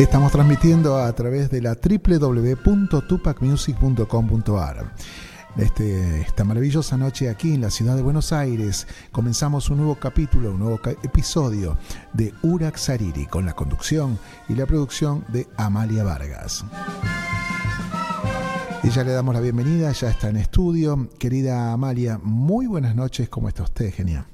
Estamos transmitiendo a través de la www.tupacmusic.com.ar. Este, esta maravillosa noche aquí en la ciudad de Buenos Aires comenzamos un nuevo capítulo, un nuevo episodio de Urax Sariri con la conducción y la producción de Amalia Vargas. Y ya le damos la bienvenida, ya está en estudio. Querida Amalia, muy buenas noches, ¿cómo está usted? Genial.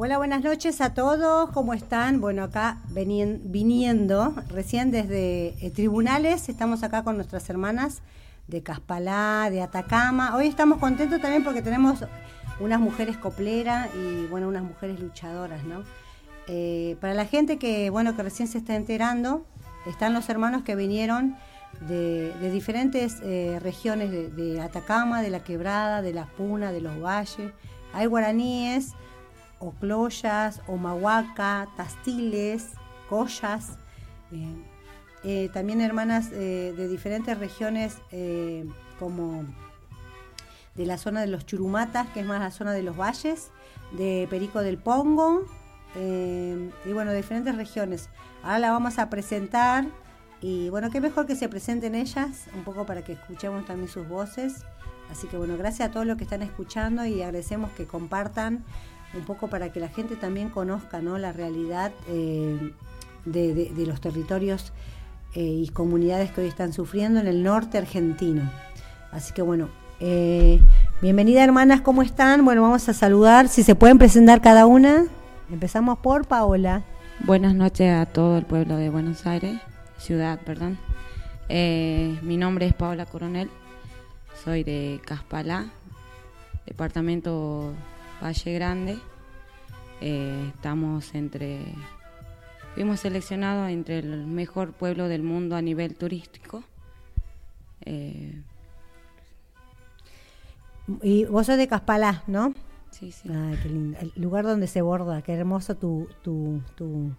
Hola, buenas noches a todos, ¿cómo están? Bueno, acá viniendo recién desde eh, tribunales, estamos acá con nuestras hermanas de Caspalá, de Atacama. Hoy estamos contentos también porque tenemos unas mujeres copleras y bueno, unas mujeres luchadoras, ¿no? Eh, para la gente que, bueno, que recién se está enterando, están los hermanos que vinieron de, diferentes eh, regiones de, de Atacama, de la Quebrada, de la Puna, de los valles. Hay guaraníes, ocloyas, omahuaca, tastiles, collas. Eh, eh, también hermanas eh, de diferentes regiones como de la zona de los Churumatas, que es más la zona de los valles, de Perico del Pongo, y bueno, de diferentes regiones. Ahora la vamos a presentar y bueno, qué mejor que se presenten ellas, un poco para que escuchemos también sus voces. Así que bueno, gracias a todos los que están escuchando y agradecemos que compartan un poco para que la gente también conozca ¿no? la realidad eh, de, los territorios eh, y comunidades que hoy están sufriendo en el norte argentino. Así que bueno, eh, bienvenida hermanas, ¿cómo están? Bueno, vamos a saludar, si se pueden presentar cada una. Empezamos por Paola. Buenas noches a todo el pueblo de Buenos Aires, ciudad, perdón. mi nombre es Paola Coronel, soy de Caspalá, departamento Valle Grande. Eh, estamos entre, fuimos seleccionados entre el mejor pueblo del mundo a nivel turístico. Eh, y vos sos de Caspalá, ¿no? Sí, sí. Ay, qué lindo. El lugar donde se borda, qué hermoso tu, tu, tu,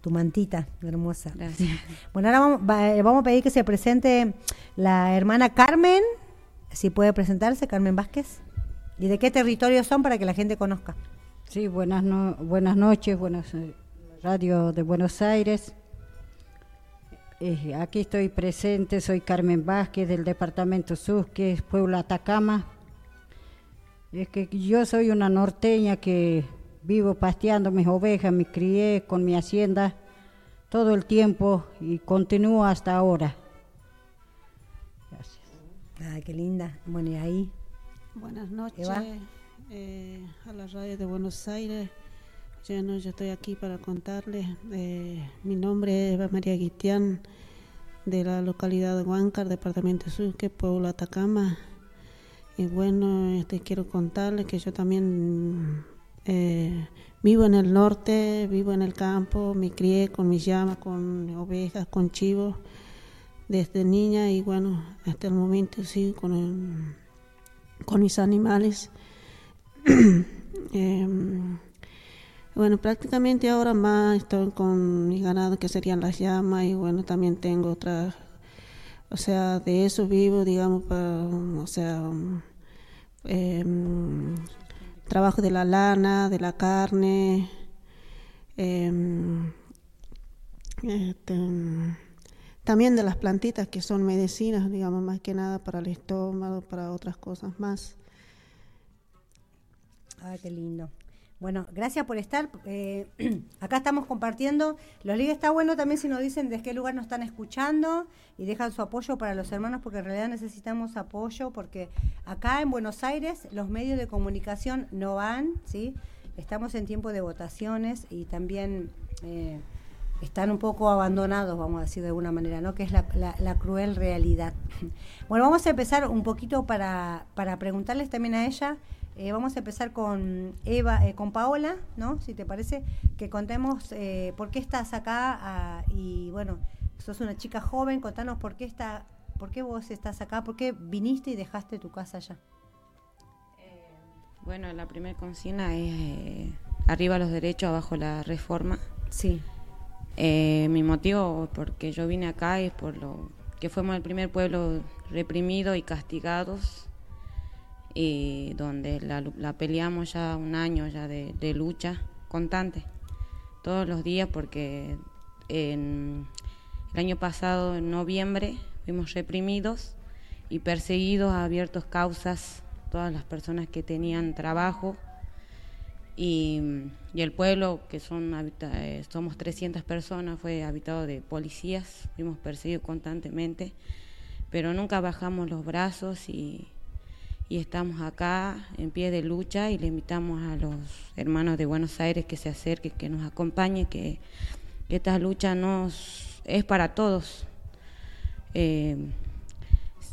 tu mantita, hermosa. Gracias. Bueno, ahora vamos, vamos a pedir que se presente la hermana Carmen, si puede presentarse, Carmen Vázquez. ¿Y de qué territorio son para que la gente conozca? Sí, buenas, buenas noches, buenas eh, radio de Buenos Aires. Eh, aquí estoy presente, soy Carmen Vázquez del departamento que es Pueblo Atacama. Es que yo soy una norteña que vivo pasteando mis ovejas, me crié con mi hacienda todo el tiempo y continúo hasta ahora. Gracias. Ay, qué linda. Bueno, y ahí Buenas noches eh, a la radio de Buenos Aires. Yo, no, yo estoy aquí para contarles. Eh, mi nombre es Eva María Guitián, de la localidad de Huáncar, departamento Sucre, pueblo Atacama. Y bueno, este, quiero contarles que yo también eh, vivo en el norte, vivo en el campo, me crié con mis llamas, con ovejas, con chivos, desde niña y bueno, hasta el momento sí, con el con mis animales. Em, bueno, prácticamente ahora más estoy con mi ganado que serían las llamas y bueno, también tengo otras, o sea, de eso vivo, digamos, para, o sea, em, trabajo de la lana, de la carne. Em, este, también de las plantitas que son medicinas, digamos, más que nada para el estómago, para otras cosas más. Ay, qué lindo. Bueno, gracias por estar. Eh, acá estamos compartiendo. Los ligas está bueno también si nos dicen desde qué lugar nos están escuchando y dejan su apoyo para los hermanos porque en realidad necesitamos apoyo porque acá en Buenos Aires los medios de comunicación no van, ¿sí? Estamos en tiempo de votaciones y también... Eh, están un poco abandonados, vamos a decir de alguna manera, ¿no? Que es la, cruel realidad. Bueno, vamos a empezar un poquito para, para preguntarles también a ella Eh, vamos a empezar con Eva, eh, con Paola, ¿no? Si te parece, que contemos eh, por qué estás acá ah, y bueno, sos una chica joven, contanos por qué está, por qué vos estás acá, por qué viniste y dejaste tu casa allá. Bueno, la primera consigna es arriba los derechos, abajo la reforma. Sí. Mi motivo porque yo vine acá es por lo que fuimos el primer pueblo reprimido y castigados y donde la, peleamos ya un año ya de, lucha constante, todos los días, porque en, el año pasado, en noviembre, fuimos reprimidos y perseguidos, abiertos causas, todas las personas que tenían trabajo y, el pueblo, que son eh, somos 300 personas, fue habitado de policías, fuimos perseguidos constantemente, pero nunca bajamos los brazos y y estamos acá en pie de lucha y le invitamos a los hermanos de Buenos Aires que se acerquen, que nos acompañen, que, esta lucha nos, es para todos. Eh,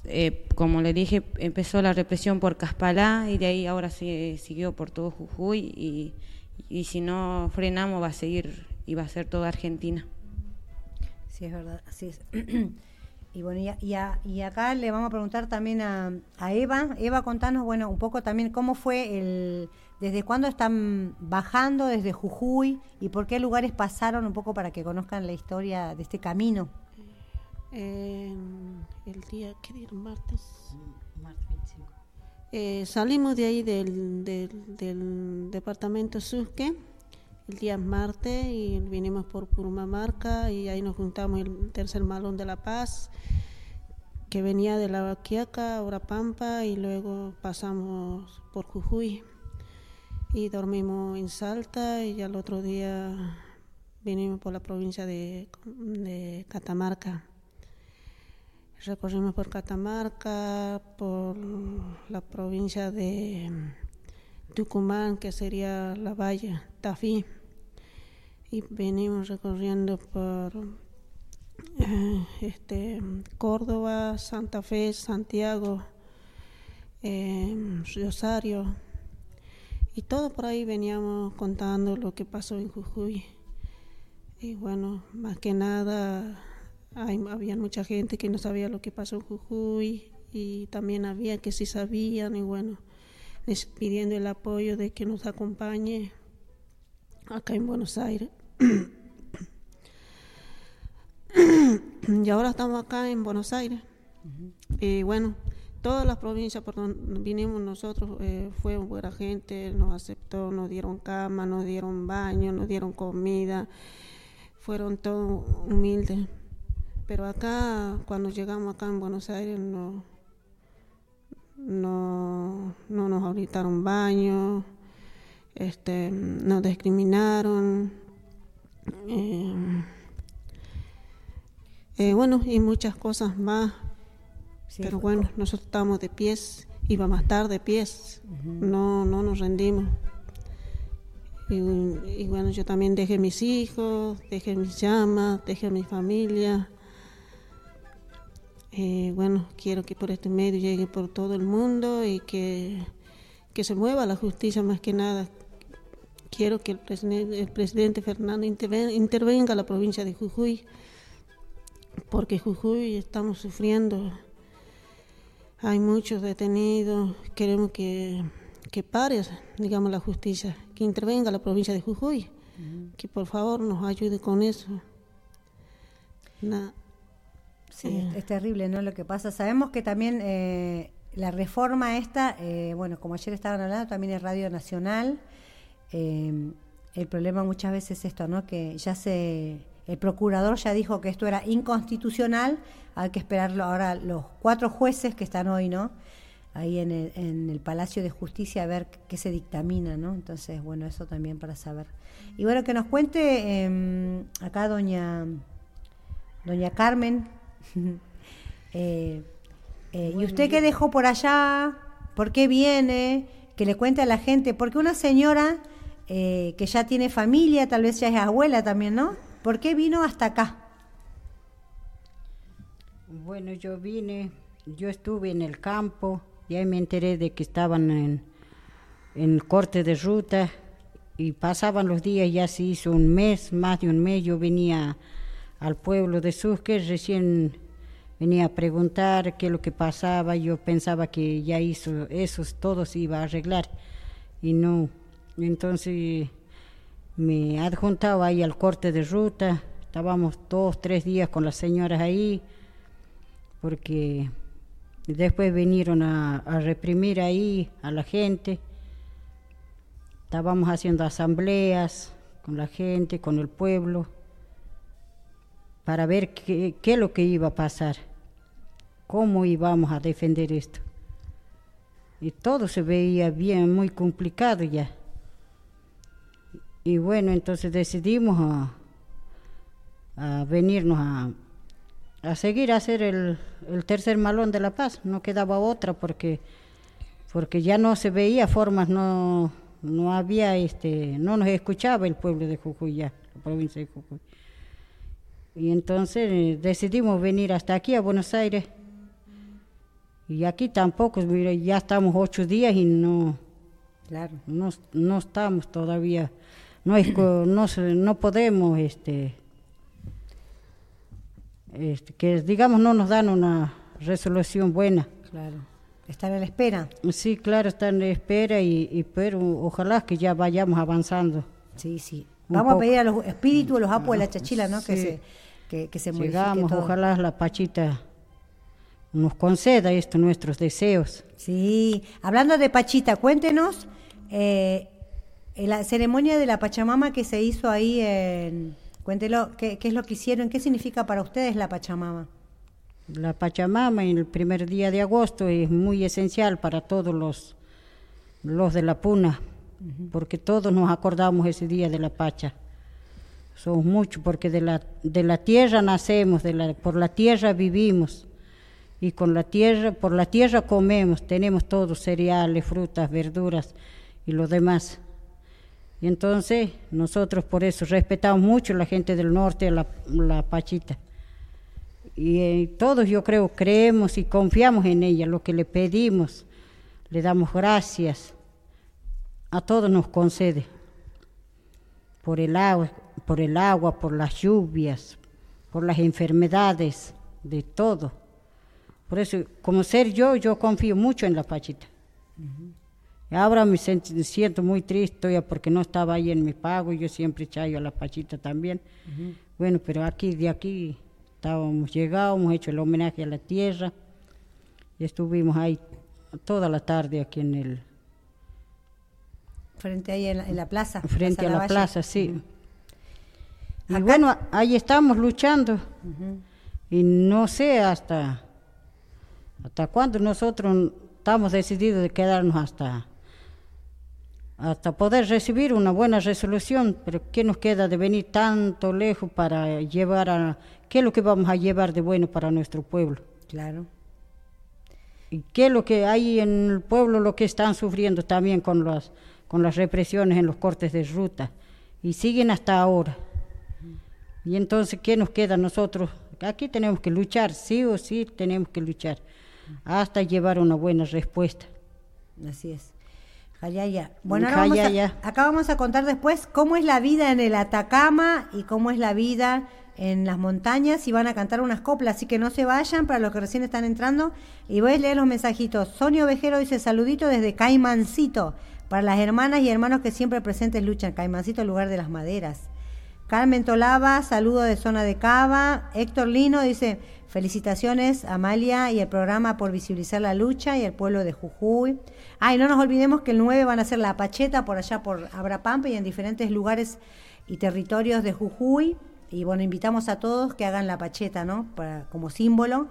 eh, como le dije, empezó la represión por Caspalá y de ahí ahora se siguió por todo Jujuy y, y si no frenamos va a seguir y va a ser toda Argentina. Sí, es verdad, así es. Y bueno, y, acá le vamos a preguntar también a, Eva. Eva, contanos, bueno, un poco también cómo fue el, desde cuándo están bajando desde Jujuy y por qué lugares pasaron un poco para que conozcan la historia de este camino. Eh, el día, ¿qué día? Martes. Martes 25. Eh, salimos de ahí del, del, departamento Susque el día martes y vinimos por Purumamarca y ahí nos juntamos el tercer malón de La Paz que venía de la Baquiaca, Pampa y luego pasamos por Jujuy y dormimos en Salta y al otro día vinimos por la provincia de, Catamarca. Recorrimos por Catamarca, por la provincia de Tucumán, que sería la Valle, Tafí, y venimos recorriendo por eh, este, Córdoba, Santa Fe, Santiago, eh, Rosario, y todo por ahí veníamos contando lo que pasó en Jujuy. Y bueno, más que nada, había mucha gente que no sabía lo que pasó en Jujuy y también había que sí sabían y bueno, pidiendo el apoyo de que nos acompañe acá en Buenos Aires. y ahora estamos acá en Buenos Aires. Y bueno, todas las provincias por donde vinimos nosotros eh, fue buena gente, nos aceptó, nos dieron cama, nos dieron baño, nos dieron comida, fueron todos humildes. Pero acá, cuando llegamos acá en Buenos Aires, no no, no nos auditaron baño, este, nos discriminaron. Eh, eh, bueno, y muchas cosas más. Pero bueno, nosotros estamos de pies y vamos a estar de pies. No, no nos rendimos. Y, y, bueno, yo también dejé mis hijos, dejé mis llamas, dejé mi familia. Eh, bueno, quiero que por este medio llegue por todo el mundo y que, que se mueva la justicia más que nada. Quiero que el, presidente, el presidente Fernando intervenga, a la provincia de Jujuy, porque Jujuy estamos sufriendo. Hay muchos detenidos, queremos que, que pare, digamos, la justicia, que intervenga la provincia de Jujuy, que por favor nos ayude con eso. Sí, es, terrible, ¿no? Lo que pasa. Sabemos que también eh, la reforma esta, eh, bueno, como ayer estaban hablando, también es Radio Nacional. Eh, el problema muchas veces es esto, ¿no? Que ya se. El procurador ya dijo que esto era inconstitucional. Hay que esperarlo ahora los cuatro jueces que están hoy, ¿no? Ahí en el, en el Palacio de Justicia a ver qué se dictamina, ¿no? Entonces, bueno, eso también para saber. Y bueno, que nos cuente em, acá doña, doña Carmen, Eh, eh, ¿Y usted qué dejó por allá? ¿Por qué viene? Que le cuente a la gente. Porque una señora eh, que ya tiene familia, tal vez ya es abuela también, ¿no? ¿Por qué vino hasta acá? Bueno, yo vine, yo estuve en el campo y ahí me enteré de que estaban en, en corte de ruta y pasaban los días, ya se hizo un mes, más de un mes, yo venía al pueblo de Susque, recién venía a preguntar qué es lo que pasaba, yo pensaba que ya hizo eso, todo se iba a arreglar y no. Entonces me adjuntaba ahí al corte de ruta, estábamos dos, tres días con las señoras ahí, porque después vinieron a, a reprimir ahí a la gente, estábamos haciendo asambleas con la gente, con el pueblo para ver qué, qué es lo que iba a pasar, cómo íbamos a defender esto. Y todo se veía bien, muy complicado ya. Y bueno, entonces decidimos a, a venirnos a, a seguir a hacer el, el, tercer malón de la paz. No quedaba otra porque, porque ya no se veía formas, no, no había, este, no nos escuchaba el pueblo de Jujuy ya, la provincia de Jujuy. Y entonces eh, decidimos venir hasta aquí, a Buenos Aires. Y aquí tampoco, mira, ya estamos ocho días y no, claro. no, no estamos todavía, no, es, no, no podemos, este, este, que digamos no nos dan una resolución buena. Claro. Están en la espera. Sí, claro, están en la espera y, y pero ojalá que ya vayamos avanzando. Sí, sí. Vamos a pedir a los espíritus, a los apos de la chachila, ¿no? Sí. Que se que, que se Llegamos, todo. ojalá la Pachita nos conceda esto, nuestros deseos. Sí, hablando de Pachita, cuéntenos eh, la ceremonia de la Pachamama que se hizo ahí en... Cuéntelo, ¿qué, ¿qué, es lo que hicieron? ¿Qué significa para ustedes la Pachamama? La Pachamama en el primer día de agosto es muy esencial para todos los, los de la Puna, uh -huh. porque todos nos acordamos ese día de la Pacha somos muchos porque de la, de la tierra nacemos, por la tierra vivimos y con la tierra, por la tierra comemos, tenemos todos cereales, frutas, verduras y lo demás. Y entonces nosotros por eso respetamos mucho a la gente del norte, a la, la Pachita. Y eh, todos yo creo creemos y confiamos en ella, lo que le pedimos, le damos gracias, a todos nos concede por el agua, por el agua, por las lluvias, por las enfermedades, de todo. Por eso, como ser yo, yo confío mucho en la Pachita. Uh -huh. Ahora me siento muy triste porque no estaba ahí en mi pago, yo siempre chayo a la Pachita también. Uh -huh. Bueno, pero aquí, de aquí, estábamos llegados, hemos hecho el homenaje a la tierra y estuvimos ahí toda la tarde aquí en el... Frente ahí en la, en la plaza. Frente plaza a la, la plaza, sí. Uh -huh. Y Acá. bueno, ahí estamos luchando. Uh -huh. Y no sé hasta, hasta cuándo nosotros estamos decididos de quedarnos hasta, hasta poder recibir una buena resolución. Pero ¿qué nos queda de venir tanto lejos para llevar a... ¿Qué es lo que vamos a llevar de bueno para nuestro pueblo? Claro. ¿Y qué es lo que hay en el pueblo, lo que están sufriendo también con las, con las represiones en los cortes de ruta? Y siguen hasta ahora. Y entonces, ¿qué nos queda a nosotros? Aquí tenemos que luchar, sí o sí tenemos que luchar, hasta llevar una buena respuesta. Así es. Jayaya. Bueno, ahora vamos a, acá vamos a contar después cómo es la vida en el Atacama y cómo es la vida en las montañas y van a cantar unas coplas, así que no se vayan para los que recién están entrando. Y voy a leer los mensajitos. Sonio Vejero dice saludito desde Caimancito, para las hermanas y hermanos que siempre presentes luchan. Caimancito, el lugar de las maderas. Carmen Tolava, saludo de zona de Cava. Héctor Lino dice, felicitaciones Amalia y el programa por visibilizar la lucha y el pueblo de Jujuy. Ah, y no nos olvidemos que el 9 van a hacer la Pacheta por allá por Abrapampa y en diferentes lugares y territorios de Jujuy. Y bueno, invitamos a todos que hagan la Pacheta, ¿no? Como símbolo,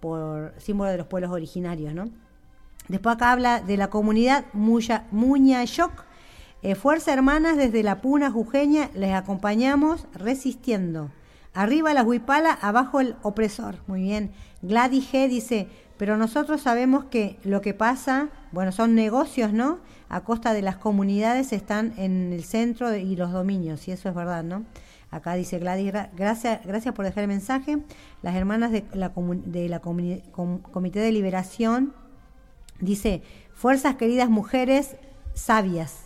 por símbolo de los pueblos originarios, ¿no? Después acá habla de la comunidad Muñayoc, eh, Fuerza Hermanas desde la Puna Jujeña, les acompañamos resistiendo. Arriba la huipala, abajo el opresor. Muy bien. Gladys G dice, pero nosotros sabemos que lo que pasa, bueno, son negocios, ¿no? A costa de las comunidades están en el centro y los dominios, y eso es verdad, ¿no? Acá dice Gladys, gracias, gracias por dejar el mensaje. Las hermanas de la, de la com, Comité de Liberación, dice, fuerzas queridas mujeres, sabias.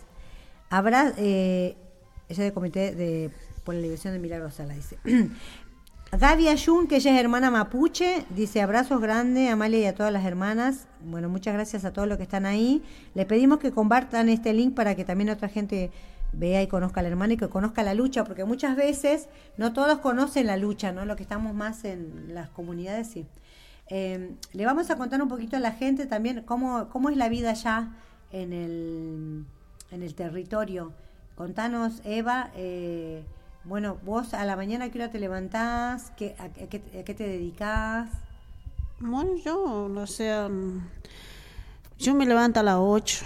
Habrá, eh, ella del comité de, por la liberación de Milagros Sala, dice. Gaby Ayun, que ella es hermana mapuche, dice abrazos grandes a Amalia y a todas las hermanas. Bueno, muchas gracias a todos los que están ahí. Le pedimos que compartan este link para que también otra gente vea y conozca a la hermana y que conozca la lucha, porque muchas veces no todos conocen la lucha, ¿no? Lo que estamos más en las comunidades, sí. Eh, le vamos a contar un poquito a la gente también cómo, cómo es la vida allá en el, en el territorio. Contanos, Eva, eh, bueno, vos a la mañana, ¿qué hora te levantás? ¿Qué, a, qué, a, qué, te dedicas? Bueno, yo, no sé, yo me levanto a las 8.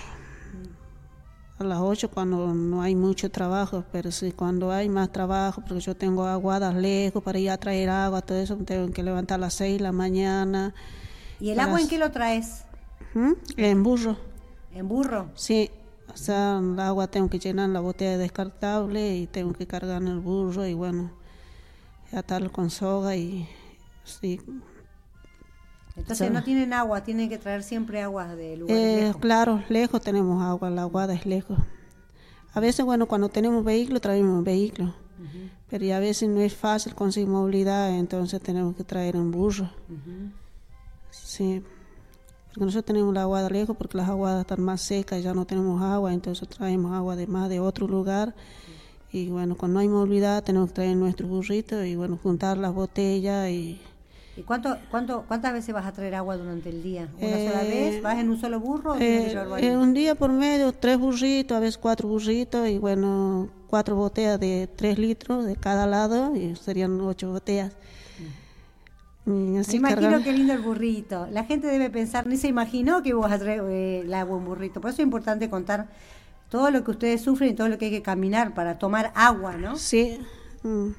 A las 8 cuando no hay mucho trabajo, pero sí cuando hay más trabajo, porque yo tengo aguadas lejos para ir a traer agua, todo eso, tengo que levantar a las 6 de la mañana. ¿Y el agua en qué lo traes? ¿Mm? En burro. ¿En burro? Sí, o sea, el agua tengo que llenar la botella descartable y tengo que cargar en el burro y bueno, atarlo con soga y sí. Entonces no tienen agua, tienen que traer siempre agua de lugares eh, lejos. Claro, lejos tenemos agua, la aguada es lejos. A veces, bueno, cuando tenemos vehículo, traemos vehículo. Uh -huh. Pero ya a veces no es fácil conseguir movilidad, entonces tenemos que traer un burro. Uh -huh. Sí. Porque nosotros tenemos la aguada lejos porque las aguadas están más secas, ya no tenemos agua, entonces traemos agua de más de otro lugar. Y bueno, cuando no hay movilidad tenemos que traer nuestro burrito y bueno, juntar las botellas y... ¿Y cuánto, cuánto, cuántas veces vas a traer agua durante el día? ¿Una eh, sola vez? ¿Vas en un solo burro o eh, eh, Un día por medio, tres burritos, a veces cuatro burritos y bueno, cuatro botellas de tres litros de cada lado y serían ocho botellas. Mm, así Me imagino qué lindo el burrito. La gente debe pensar, ni se imaginó que vos a traer eh, el agua en burrito. Por eso es importante contar todo lo que ustedes sufren y todo lo que hay que caminar para tomar agua, ¿no? Sí. Mm.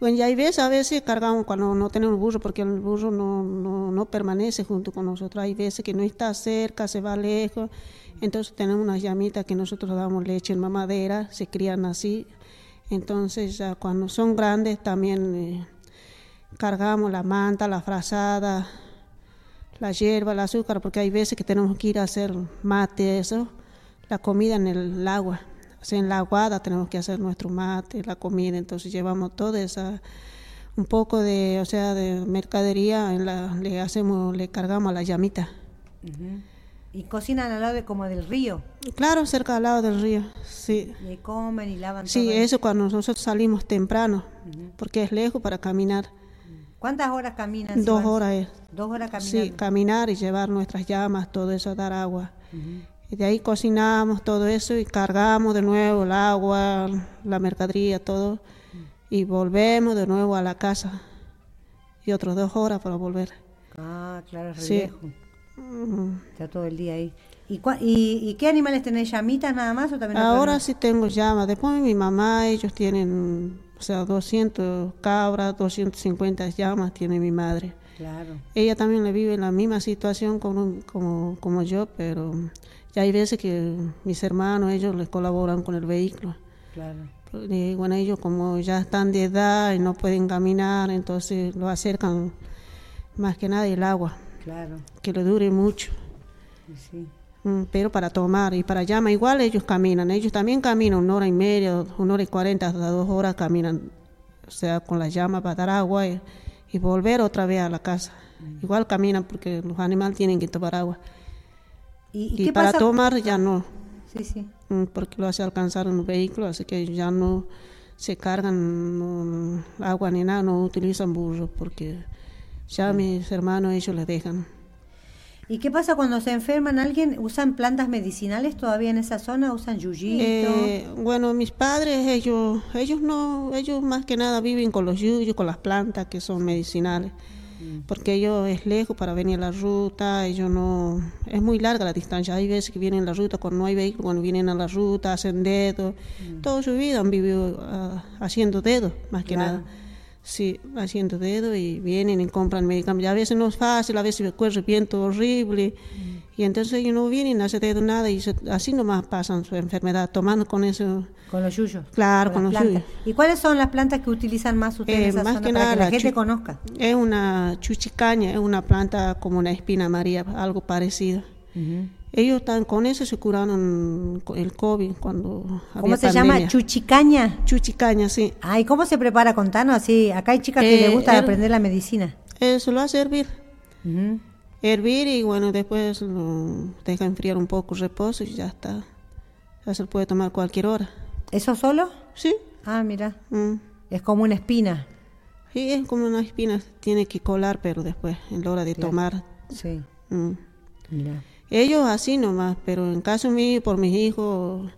Bueno, y hay veces, a veces cargamos cuando no tenemos burro, porque el burro no, no, no, permanece junto con nosotros. Hay veces que no está cerca, se va lejos. Entonces tenemos unas llamitas que nosotros damos leche en mamadera, se crían así. Entonces ya cuando son grandes también... Eh, cargamos la manta, la frazada, la hierba, el azúcar, porque hay veces que tenemos que ir a hacer mate, eso, la comida en el agua. O sea, en la aguada tenemos que hacer nuestro mate, la comida, entonces llevamos toda esa, un poco de, o sea, de mercadería, en la, le hacemos, le cargamos a la llamita. ¿Y cocinan al lado de, como del río? Claro, cerca al lado del río, sí. ¿Y comen y lavan Sí, eso cuando nosotros salimos temprano, porque es lejos para caminar. ¿Cuántas horas caminan? Dos horas es. Dos horas caminando. Sí, caminar y llevar nuestras llamas, todo eso, dar agua. Y de ahí cocinamos todo eso y cargamos de nuevo el agua, la mercadería, todo. Y volvemos de nuevo a la casa. Y otras dos horas para volver. Ah, claro, es sí. lejos. Está todo el día ahí. ¿Y, y, y qué animales tenés? ¿Llamitas nada más o también? Ahora sí tengo llamas. Después mi mamá, ellos tienen o sea, 200 cabras, 250 llamas tiene mi madre. Claro. Ella también le vive en la misma situación como, como, como yo, pero ya hay veces que mis hermanos, ellos les colaboran con el vehículo. Claro. Y bueno, ellos como ya están de edad y no pueden caminar, entonces lo acercan más que nada el agua. Claro. Que le dure mucho. Sí. Mm, pero para tomar y para llama igual ellos caminan, ellos también caminan una hora y media, una hora y cuarenta, hasta dos horas caminan, o sea, con la llama para dar agua y, volver otra vez a la casa. Mm. Igual caminan porque los animales tienen que tomar agua. Y, para tomar ya no, sí, sí. Mm, porque lo hace alcanzar en un vehículo, así que ya no se cargan agua ni nada, no utilizan burros porque ya mis hermanos ellos les dejan. ¿Y qué pasa cuando se enferman alguien? ¿Usan plantas medicinales todavía en esa zona? ¿Usan yuyito? Eh, bueno, mis padres, ellos, ellos no, ellos más que nada viven con los yuyos, con las plantas que son medicinales. Mm. Porque ellos es lejos para venir a la ruta, ellos no, es muy larga la distancia. Hay veces que vienen a la ruta cuando no hay vehículo, cuando vienen a la ruta, hacen dedos. Mm. Toda su vida han vivido uh, haciendo dedos, más que nada. Sí, haciendo dedo y vienen y compran medicamentos. a veces no es fácil, a veces el viento horrible. Y entonces ellos no vienen a hacer dedo nada y así nomás pasan su enfermedad, tomando con eso. Con los yuyos. Claro, con, los yuyos. ¿Y cuáles son las plantas que utilizan más ustedes en eh, esa más zona que para nada que la, gente conozca? Es una chuchicaña, es una planta como una espina amarilla, algo parecido. Ellos están con eso se curaron el COVID cuando ¿Cómo se llama? Chuchicaña. Chuchicaña, sí. Ay, ¿cómo se prepara? Contanos así. Acá hay chicas que les gusta aprender la medicina. Eso lo hace hervir. Hervir y bueno, después lo deja enfriar un poco, reposo y ya está. Ya se puede tomar cualquier hora. ¿Eso solo? Sí. Ah, mira. Mm. Es como una espina. Sí, es como una espina. Tiene que colar, pero después, en la hora de tomar. Sí. Mm. Mira. Ellos así nomás, pero en caso mío, por mis hijos,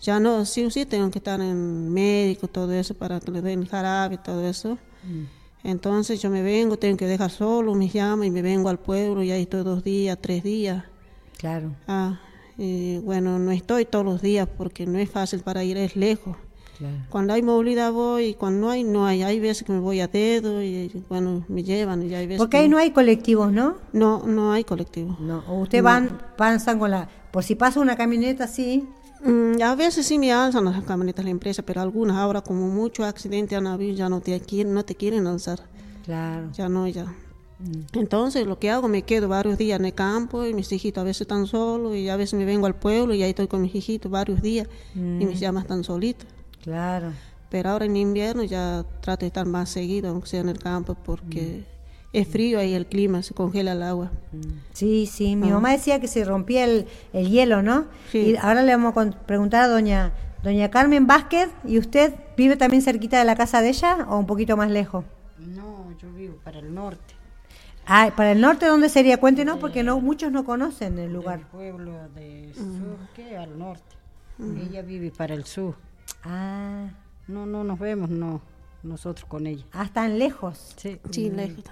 ya no, sí o sí tengo que estar en médico, todo eso, para que le den jarabe, todo eso. Mm. Entonces yo me vengo, tengo que dejar solo, me llama y me vengo al pueblo y ahí estoy dos días, tres días. Claro. Ah, y bueno, no estoy todos los días porque no es fácil para ir, es lejos. Cuando hay movilidad voy y cuando no hay, no hay. Hay veces que me voy a dedo y bueno, me llevan y hay veces Porque ahí no hay colectivos, ¿no? No, no hay colectivos. No, o usted van, pasan con la... Por si pasa una camioneta así... Mm, a veces sí me alzan las camionetas de la empresa, pero algunas ahora como muchos accidentes han habido ya no te quieren, no te quieren alzar. Claro. Ya no, ya. Entonces lo que hago, me quedo varios días en el campo y mis hijitos a veces están solos y a veces me vengo al pueblo y ahí estoy con mis hijitos varios días y mis mm. llamas están solitos. Claro. Pero ahora en invierno ya trato de estar más seguido, aunque sea en el campo, porque mm. es frío ahí el clima, se congela el agua. Mm. Sí, sí, mi ah. mamá decía que se rompía el, hielo, ¿no? Y ahora le vamos a preguntar a doña, doña Carmen Vázquez, ¿y usted vive también cerquita de la casa de ella o un poquito más lejos? No, yo vivo para el norte. Ah, ¿para el norte dónde sería? Cuéntenos, porque no muchos no conocen el lugar. El pueblo de Surque al norte. Ella vive para el sur. Ah. No, no nos vemos, no, nosotros con ella. Ah, están lejos. Sí, sí lejos.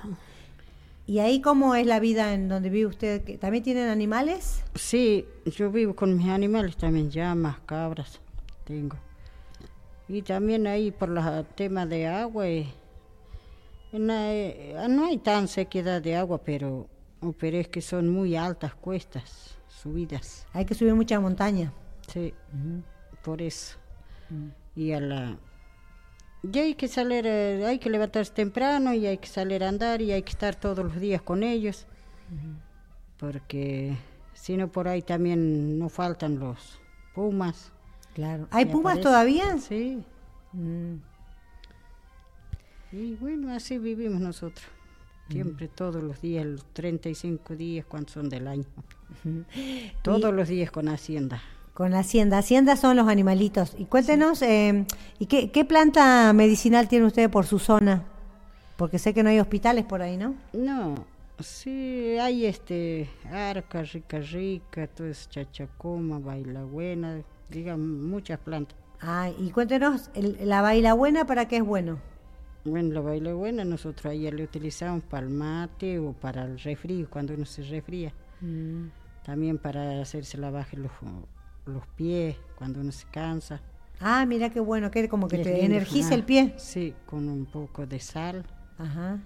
¿Y ahí cómo es la vida en donde vive usted? ¿También tienen animales? Sí, yo vivo con mis animales también, llamas, cabras, tengo. Y también ahí por el tema de agua, eh, eh, no hay tan sequedad de agua, pero, pero es que son muy altas cuestas, subidas. Hay que subir mucha montaña. Sí, por eso. Y a la... Y hay que salir, eh, hay que levantarse temprano y hay que salir a andar y hay que estar todos los días con ellos. Porque si no por ahí también no faltan los pumas. Claro. ¿Hay pumas todavía? Sí. Mm. Y bueno, así vivimos nosotros. Siempre, todos los días, los 35 días, cuando son del año. Todos los días con Hacienda. Con la hacienda. Hacienda son los animalitos. Y cuéntenos, eh, ¿y qué, qué, planta medicinal tiene usted por su zona? Porque sé que no hay hospitales por ahí, ¿no? No, sí, hay este, arca, rica, rica, todo es chachacoma, baila buena, digan, muchas plantas. Ah, y cuéntenos, ¿la baila buena para qué es bueno? Bueno, la baila buena nosotros ahí le utilizamos para el mate o para el refrío, cuando uno se refría. Mm. También para hacerse la baja los los pies cuando uno se cansa. Ah, mira qué bueno, que como que te energiza el pie. Sí, con un poco de sal. Ajá.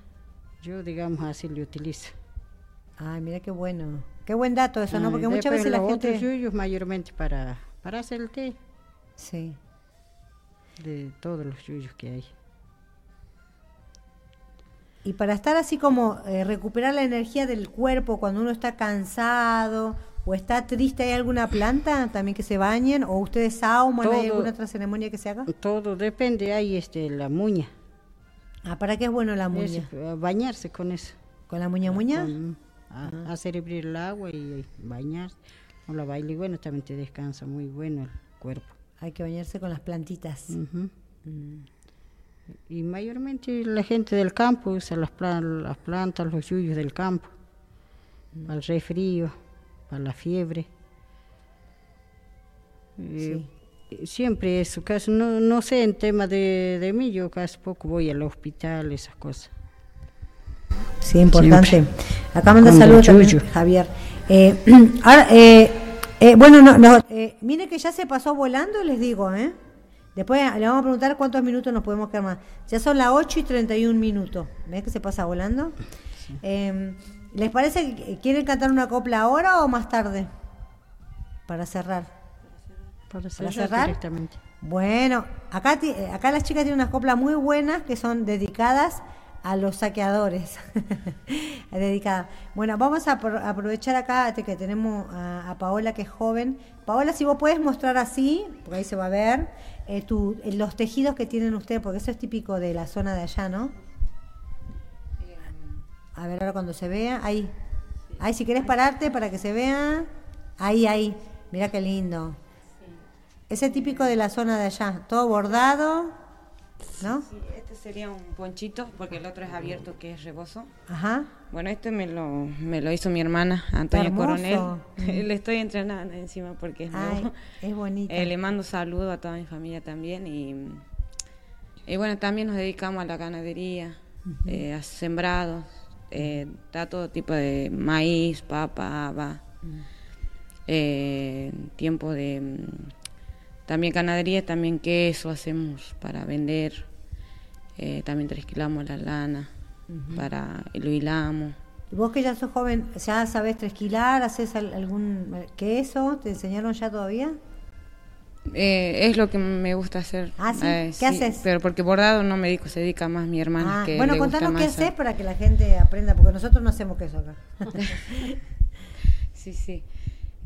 Yo, digamos, así lo utilizo. Ah, mira qué bueno. Qué buen dato eso, ¿no? Porque muchas veces la gente... Yuyos mayormente para, para hacer el té. Sí. De todos los yuyos que hay. Y para estar así como eh, recuperar la energía del cuerpo cuando uno está cansado o está triste, ¿hay alguna planta también que se bañen? ¿O ustedes sauman? ¿Hay alguna otra ceremonia que se haga? Todo depende, hay este, la muña. Ah, ¿para qué es bueno la muña? Eh, bañarse con eso. ¿Con la muña muña? Hacer hervir el agua y bañarse. O la baile, bueno, también te descansa muy bueno el cuerpo. Hay que bañarse con las plantitas. Mm. Y mayormente la gente del campo usa las, las plantas, los yuyos del campo, mm. al refrío para la fiebre. Eh, siempre eso, casi no, no sé en tema de, de mí, yo casi poco voy al hospital, esas cosas. Sí, importante. Acá manda saludos Javier. Eh, ahora, eh, eh, bueno, no, no eh, mire que ya se pasó volando, les digo, ¿eh? Después le vamos a preguntar cuántos minutos nos podemos quedar más. Ya son las 8 y 31 minutos. ¿Ves que se pasa volando? Eh, ¿Les parece que quieren cantar una copla ahora o más tarde? Para cerrar. Para cerrar, directamente. Bueno, acá, acá las chicas tienen unas coplas muy buenas que son dedicadas a los saqueadores. dedicada. Bueno, vamos a aprovechar acá que tenemos a, Paola que es joven. Paola, si vos puedes mostrar así, porque ahí se va a ver, eh, eh, los tejidos que tienen ustedes, porque eso es típico de la zona de allá, ¿no? A ver ahora cuando se vea, ahí. Ahí, si querés pararte para que se vea. Ahí, ahí. Mira qué lindo. Ese típico de la zona de allá, todo bordado, ¿no? Sí, este sería un ponchito porque el otro es abierto que es rebozo. Ajá. Bueno, este me lo, me lo hizo mi hermana, Antonia Coronel. Le estoy entrenando encima porque es nuevo. Es bonito. Eh, le mando saludos a toda mi familia también y, y bueno, también nos dedicamos a la ganadería, eh, a sembrados, eh, da todo tipo de maíz, papa, haba, eh, tiempo de también ganadería, también queso hacemos para vender. Eh, también tresquilamos la lana, para lo hilamos. ¿Y vos que ya sos joven, ya sabés tresquilar, haces algún queso? ¿Te enseñaron ya todavía? Eh, es lo que me gusta hacer. ¿Ah, sí? Eh, ¿Qué haces? Pero porque bordado no me dedico, se dedica más mi hermana. Ah, que bueno, contanos qué haces para que la gente aprenda, porque nosotros no hacemos queso acá. sí, sí.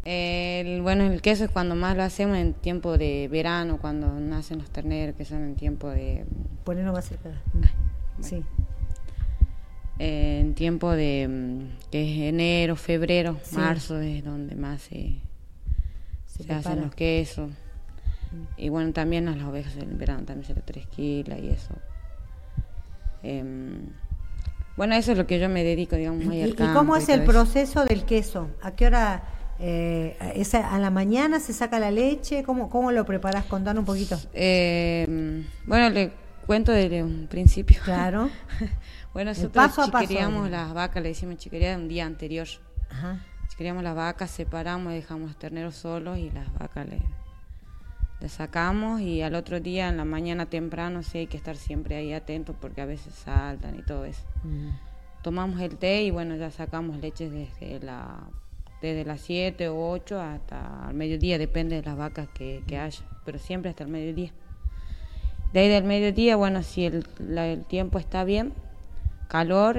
El, bueno, el queso es cuando más lo hacemos en tiempo de verano, cuando nacen los terneros, que son en tiempo de... Ponerlo más cerca. Sí. en tiempo de... Mm, que es enero, febrero, marzo, es donde más se, se, hacen los quesos. Y bueno, también a las ovejas en verano también se le tresquila y eso. Em, bueno, eso es lo que yo me dedico, digamos, ¿Y, ¿Y cómo es el proceso del queso? ¿A qué hora eh, ¿A la mañana se saca la leche? ¿Cómo, cómo lo preparas? Contanos un poquito. Eh, bueno, le cuento desde un principio. Claro. bueno, nosotros chiqueríamos las vacas, le decimos chiquería un día anterior. Ajá. Chiqueríamos las vacas, separamos, dejamos los terneros solos y las vacas le, sacamos y al otro día en la mañana temprano sí hay que estar siempre ahí atentos porque a veces saltan y todo eso. Tomamos el té y bueno, ya sacamos leches desde la desde las 7 o 8 hasta el mediodía, depende de las vacas que, haya, pero siempre hasta el mediodía. De ahí del mediodía, bueno, si el, el tiempo está bien, calor,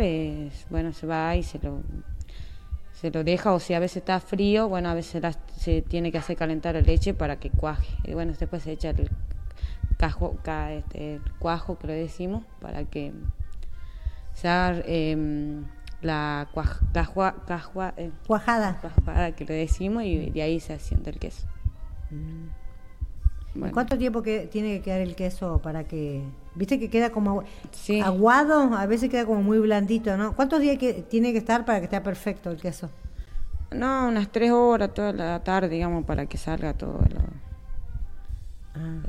bueno, se va y se lo, se lo deja, o si a veces está frío, bueno, a veces se tiene que hacer calentar la leche para que cuaje. Y bueno, después se echa el, cajo, este, el cuajo que le decimos para que se haga... Em, la eh, cuajada. que le decimos y de ahí se asienta el queso. Mm. ¿Cuánto tiempo que tiene que quedar el queso para que... Viste que queda como aguado, a veces queda como muy blandito, ¿no? ¿Cuántos días que tiene que estar para que esté perfecto el queso? No, unas tres horas toda la tarde, digamos, para que salga todo. Ah.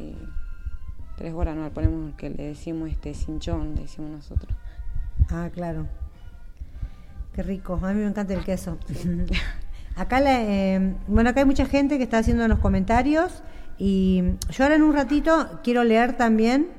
tres horas no le ponemos que le decimos este cinchón, le decimos nosotros. Ah, claro. Qué rico, a mí me encanta el queso. acá, eh, bueno, acá hay mucha gente que está haciendo los comentarios y yo ahora en un ratito quiero leer también.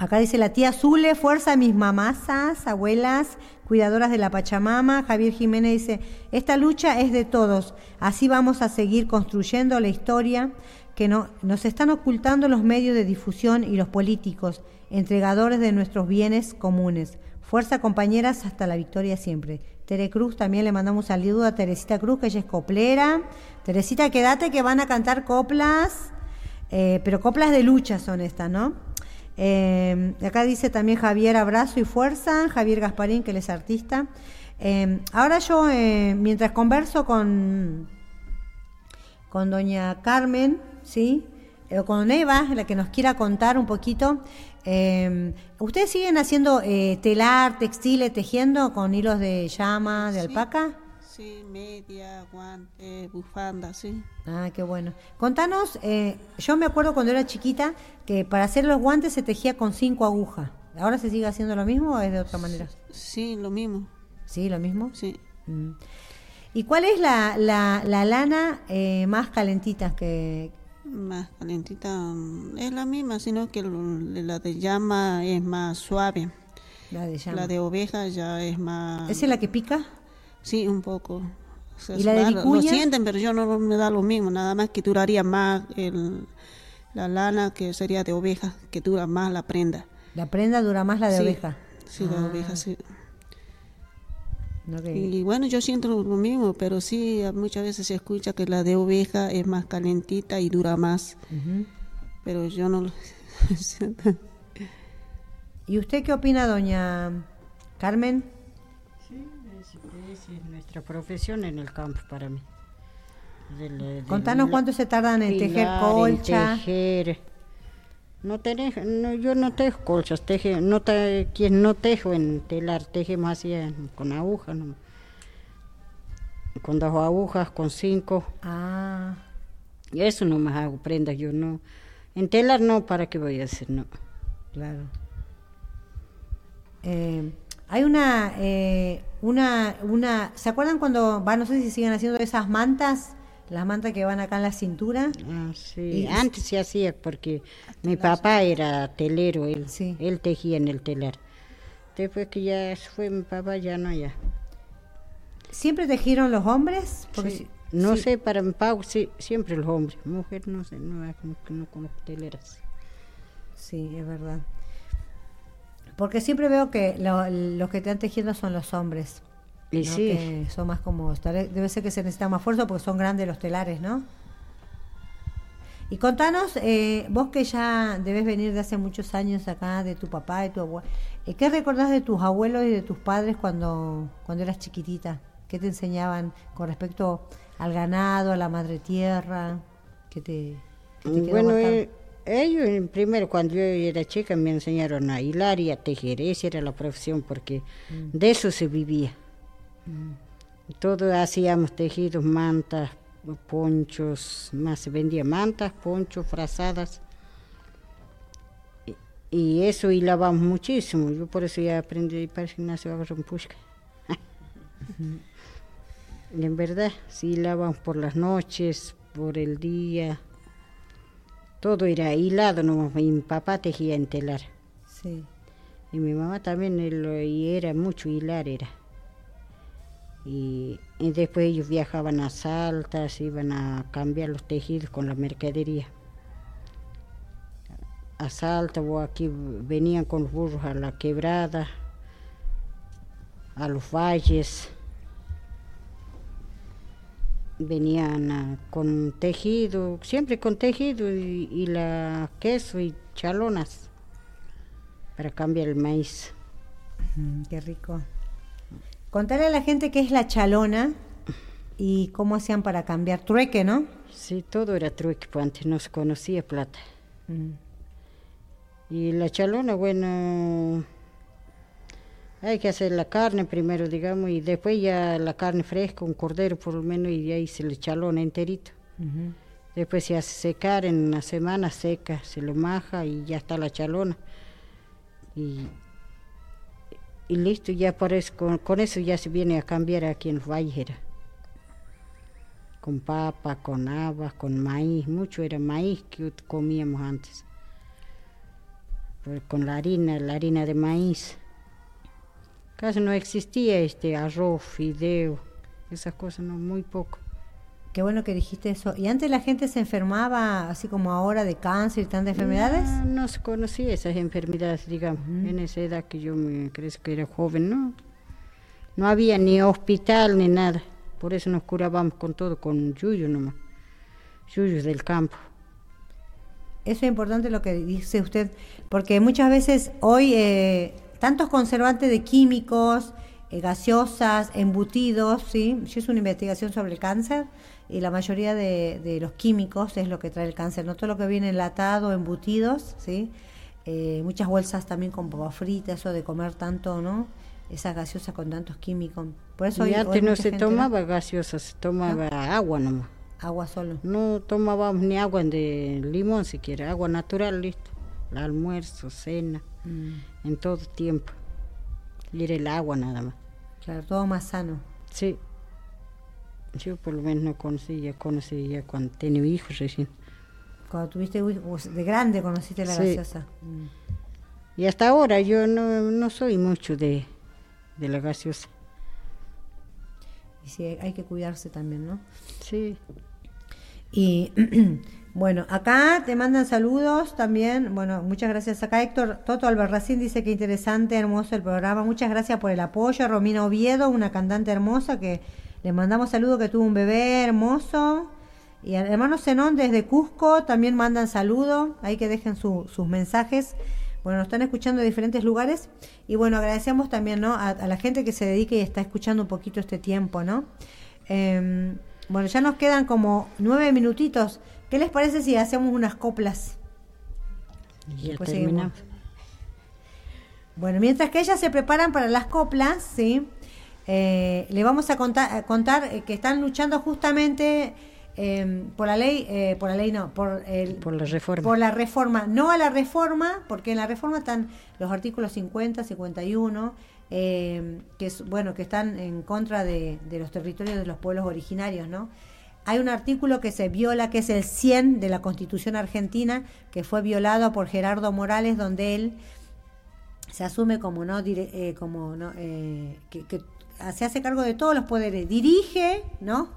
Acá dice la tía Zule, fuerza a mis mamazas, abuelas, cuidadoras de la Pachamama. Javier Jiménez dice, esta lucha es de todos, así vamos a seguir construyendo la historia que no, nos están ocultando los medios de difusión y los políticos, entregadores de nuestros bienes comunes. Fuerza compañeras hasta la victoria siempre. Tere Cruz también le mandamos saludo a Teresita Cruz, que ella es coplera. Teresita, quédate que van a cantar coplas, eh, pero coplas de lucha son estas, ¿no? Eh, acá dice también Javier Abrazo y Fuerza, Javier Gasparín, que él es artista. Eh, ahora yo, mientras converso con, con doña Carmen, ¿sí? o con Eva, la que nos quiera contar un poquito, eh, ¿Ustedes siguen haciendo eh, telar, textiles, tejiendo con hilos de llama, de alpaca? Sí, media, guante, bufanda, sí. Ah, qué bueno. Contanos, eh, yo me acuerdo cuando era chiquita que para hacer los guantes se tejía con cinco agujas. ¿Ahora se sigue haciendo lo mismo o es de otra manera? Sí, lo mismo. ¿Sí, lo mismo? Sí. Mm. ¿Y cuál es la, la, la lana eh, más calentita que, más calentita mm, es la misma, sino que la de llama es más suave. La de llama. La de oveja ya es más. ¿Esa es la que pica? Sí, un poco. ¿Y la de Lo sienten, pero yo no, me da lo mismo, nada más que duraría más la lana que sería de oveja, que dura más la prenda. La prenda dura más la de oveja. Sí, la Ah. oveja, sí. Y bueno, yo siento lo mismo, pero sí, muchas veces se escucha que la de oveja es más calentita y dura más, pero yo no lo ¿Y usted qué opina, doña Carmen? Nuestra profesión en el campo para mí. Contanos cuánto se tardan en tejer en colcha. tejer. No tenés, no, yo no tejo colchas, teje, no te, quien no tejo en telar, tejemos así en- con agujas, no. con dos agujas, con cinco, Ah, y eso no más hago prendas, yo no, en telar no, ¿para qué voy a hacer? No. claro. Eh, hay una, eh, una, una, ¿se acuerdan cuando, va, no sé si siguen haciendo esas mantas, las mantas que van acá en la cintura? Ah, sí. Y- Antes se hacía porque mi papá era telero, él, Sí. él tejía en el telar. Después que ya fue mi papá, ya no, ya. ¿Siempre tejieron los hombres? Porque Sí. si- No sí. sé, para mi pago, sí, siempre los hombres. Mujer, no sé, no, no, no conozco teleras. Sí, es verdad. Porque siempre veo que lo- los que te están tejiendo son los hombres. Y ¿no? sí, Que son más como, debe ser que se necesita más fuerza porque son grandes los telares, ¿no? Y contanos, eh, vos que ya debes venir de hace muchos años acá, de tu papá, de tu abuelo, eh, ¿qué recordás de tus abuelos y de tus padres cuando, cuando eras chiquitita? ¿Qué te enseñaban con respecto al ganado, a la madre tierra? ¿Qué te, qué te quedó bueno, marcado? Ellos primero cuando yo era chica me enseñaron a hilar y a tejer, esa era la profesión porque Mm. de eso se vivía. Todo hacíamos tejidos, mantas, ponchos, más se vendía mantas, ponchos, frazadas. Y, y eso hilábamos muchísimo, yo por eso ya aprendí para el gimnasio a pusca. Y en verdad, sí hilábamos por las noches, por el día. Todo era hilado, no, mi papá tejía en telar. Sí. Y mi mamá también, él, y era mucho hilar, era. Y, y después ellos viajaban a Saltas, iban a cambiar los tejidos con la mercadería. A Salta o aquí venían con los burros a la quebrada, a los valles. Venían a- con tejido, siempre con tejido y, y la queso y chalonas para cambiar el maíz. Mm, qué rico. Contarle a la gente qué es la chalona y cómo hacían para cambiar trueque, ¿no? Sí, todo era trueque, pues antes no se conocía plata. Mm, Y la chalona, bueno, hay que hacer la carne primero, digamos, y después ya la carne fresca, un cordero por lo menos, y de ahí se le chalona enterito. Después se hace secar en una semana seca, se lo maja y ya está la chalona. Y, y listo, ya por eso, con, con eso ya se viene a cambiar aquí en los valles. era. Con papa, con habas, con maíz, mucho era maíz que comíamos antes. Pues con la harina, la harina de maíz. Casi no existía este arroz, fideo, esas cosas, no, muy poco. Qué bueno que dijiste eso. ¿Y antes la gente se enfermaba, así como ahora, de cáncer y tantas enfermedades? No, no se conocía esas enfermedades, digamos, en esa edad que yo me creo que era joven, ¿no? No había ni hospital ni nada, por eso nos curábamos con todo, con yuyo nomás, yuyos del campo. Eso es importante lo que dice usted, porque muchas veces hoy eh, tantos conservantes de químicos, eh, gaseosas, embutidos, ¿sí? Yo hice una investigación sobre el cáncer y la mayoría de, de los químicos es lo que trae el cáncer, no todo lo que viene enlatado, embutidos, ¿sí? Eh, muchas bolsas también con papas fritas, eso de comer tanto, ¿no? Esas gaseosas con tantos químicos. Por eso y hoy- hoy antes no se tomaba gaseosa, se tomaba agua nomás. agua solo. No tomábamos ni agua de limón siquiera, agua natural, listo. El almuerzo, cena, Mm, en todo tiempo. Era el agua nada más. claro, todo más sano. Sí. Yo por lo menos no conocí, ya conocí ya cuando tenía hijos recién. Cuando tuviste hijos, de grande conociste la Sí. gaseosa. Mm. Y hasta ahora yo no, no soy mucho de, de la gaseosa. Y sí, hay que cuidarse también, ¿no? Sí. Y Bueno, acá te mandan saludos también. Bueno, muchas gracias acá. Héctor Toto Albarracín dice que interesante, hermoso el programa. Muchas gracias por el apoyo. Romina Oviedo, una cantante hermosa que le mandamos saludos que tuvo un bebé hermoso. Y al hermano Zenón desde Cusco también mandan saludos. Ahí que dejen sus mensajes. Bueno, nos están escuchando de diferentes lugares. Y bueno, agradecemos también ¿no? a, la gente que se dedique y está escuchando un poquito este tiempo, ¿no? Em, bueno, ya nos quedan como nueve minutitos. ¿Qué les parece si hacemos unas coplas? Y Después seguimos. Bueno, mientras que ellas se preparan para las coplas, ¿sí? Eh, le vamos a contar, contar eh, que están luchando justamente eh, por la ley, eh, por la ley no, por, el, por la reforma. Por la reforma, no a la reforma, porque en la reforma están los artículos 50, 51, que es, bueno, que están en contra de, de los territorios de los pueblos originarios, ¿no? Hay un artículo que se viola, que es el 100 de la Constitución argentina, que fue violado por Gerardo Morales, donde él se asume como no, eh, como no eh, que, se hace cargo de todos los poderes, dirige, ¿no?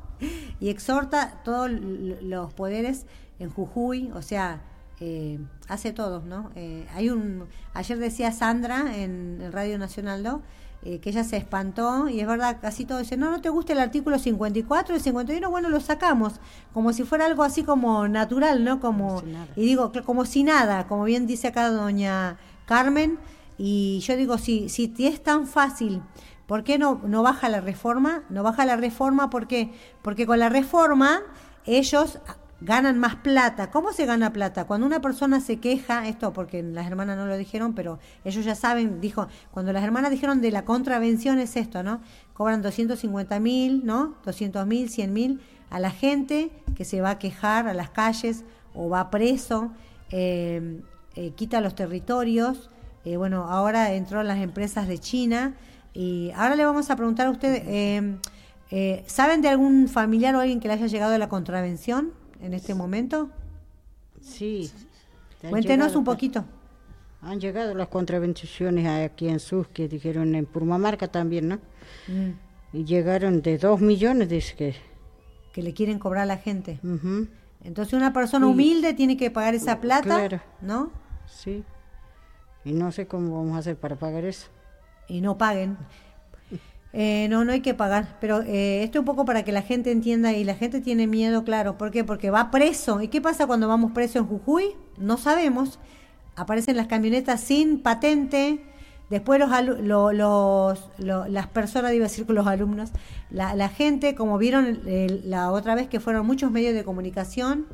Y exhorta todos los poderes en Jujuy, o sea, eh, hace todos, ¿no? hay un, ayer decía Sandra en, Radio Nacional 2 eh, que ella se espantó y es verdad, casi todo dice, no, no te gusta el artículo 54, el 51, bueno, lo sacamos, como si fuera algo así como natural, ¿no? Como, y digo, como si nada, como bien dice acá doña Carmen, y yo digo, si, si es tan fácil, ¿por qué no, no baja la reforma? No baja la reforma, ¿por qué? Porque con la reforma ellos ganan más plata. ¿Cómo se gana plata? Cuando una persona se queja, esto porque las hermanas no lo dijeron, pero ellos ya saben, dijo, cuando las hermanas dijeron de la contravención es esto, ¿no? Cobran 250 mil, ¿no? 200 mil, 100 mil a la gente que se va a quejar a las calles o va preso, eh, eh, quita los territorios. Eh, bueno, ahora entró las empresas de China y ahora le vamos a preguntar a ustedes, ¿saben de algún familiar o alguien que le haya llegado a la contravención? En este momento? Sí. Cuéntenos un poquito. Han llegado las contravenciones aquí en SUS, que dijeron en Purmamarca también, ¿no? Mm. Y llegaron de dos millones, dice que... Que le quieren cobrar a la gente. Entonces una persona humilde tiene que pagar esa plata, ¿no? Sí. Y no sé cómo vamos a hacer para pagar eso. Y no paguen. Eh, no, no hay que pagar, pero eh, esto un poco para que la gente entienda y la gente tiene miedo, claro. ¿Por qué? Porque va preso. ¿Y qué pasa cuando vamos preso en Jujuy? No sabemos. Aparecen las camionetas sin patente. Después los, los, las personas, iba a decir los alumnos, la, gente, como vieron la otra vez que fueron muchos medios de comunicación,